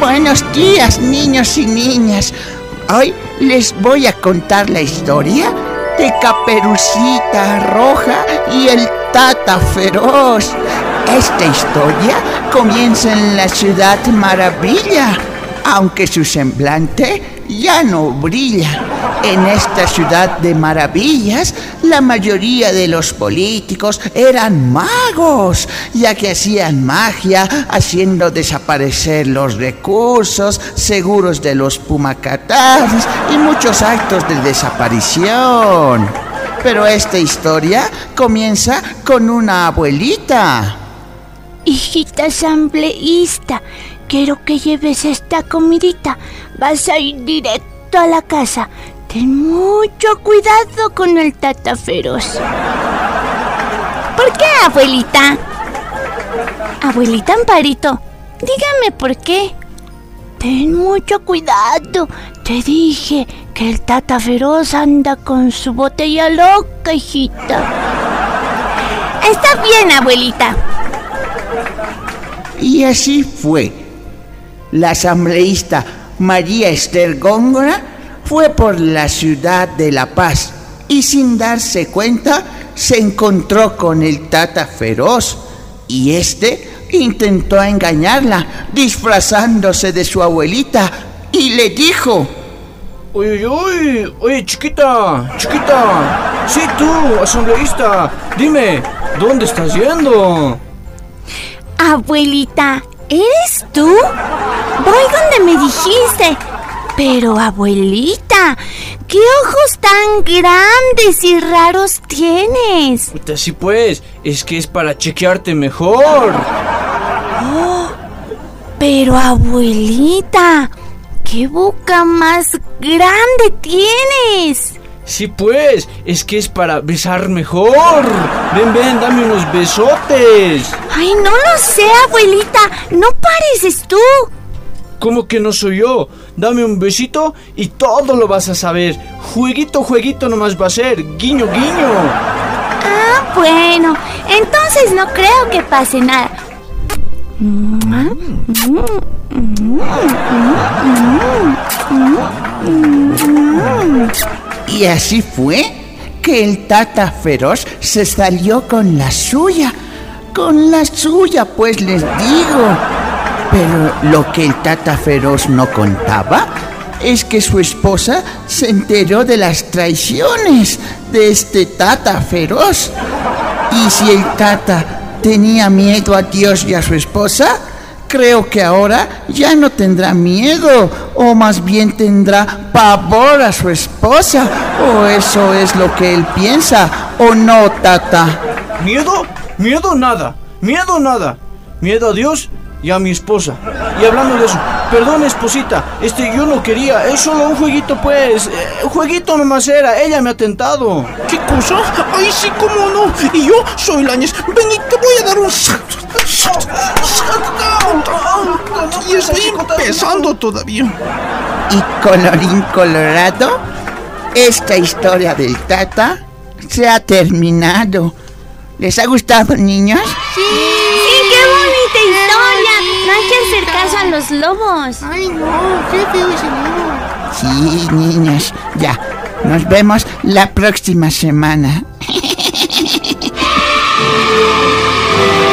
Buenos días, niños y niñas. Hoy les voy a contar la historia de Caperucita Roja y el Tata Feroz. Esta historia comienza en la ciudad Maravilla, aunque su semblante ya no brilla. En esta ciudad de maravillas, la mayoría de los políticos eran magos, ya que hacían magia haciendo desaparecer los recursos, seguros de los pumacatares y muchos actos de desaparición. Pero esta historia comienza con una abuelita. Hijita asambleísta, quiero que lleves esta comidita. Vas a ir directo a la casa. Ten mucho cuidado con el tata feroz. ¿Por qué, abuelita? Abuelita Amparito, dígame por qué. Ten mucho cuidado. Te dije que el tata feroz anda con su botella loca, hijita. Está bien, abuelita. Y así fue. La asambleísta María Esther Góngora fue por la ciudad de La Paz y sin darse cuenta se encontró con el tata feroz y este intentó engañarla disfrazándose de su abuelita y le dijo Oye, oye, oye, chiquita, chiquita, sí tú, asambleísta, dime, ¿dónde estás yendo? Abuelita, ¿eres tú? Voy donde me dijiste. Pero abuelita, ¿qué ojos tan grandes y raros tienes? Puta, sí pues, es que es para chequearte mejor. Oh, pero abuelita, ¿qué boca más grande tienes? Sí pues, es que es para besar mejor. Ven, ven, dame unos besotes. Ay, no lo sé, abuelita, no pareces tú. ¿Cómo que no soy yo? Dame un besito y todo lo vas a saber. Jueguito, jueguito nomás va a ser. Guiño, guiño. Ah, bueno. Entonces no creo que pase nada. Y así fue que el tata feroz se salió con la suya. Con la suya, pues les digo. Pero lo que el tata feroz no contaba es que su esposa se enteró de las traiciones de este tata feroz. Y si el tata tenía miedo a Dios y a su esposa, creo que ahora ya no tendrá miedo, o más bien tendrá pavor a su esposa, o eso es lo que él piensa, o no, tata. ¿Miedo? Miedo nada, miedo nada. Miedo a Dios y a mi esposa. Y hablando de eso, perdón esposita, este yo no quería, es solo un jueguito pues, un jueguito nomás era, ella me ha tentado. ¿Qué cosa? Ay, sí, cómo no. Y yo soy Lañez. Ven y te voy a dar un salto. Y estoy empezando todavía. Y colorín colorado, esta historia del tata se ha terminado. ¿Les ha gustado, niños? Sí, sí qué siguiente historia. No hay que hacer caso a los lobos. Ay, no, qué feo ese lobo. Sí, niños, ya. Nos vemos la próxima semana.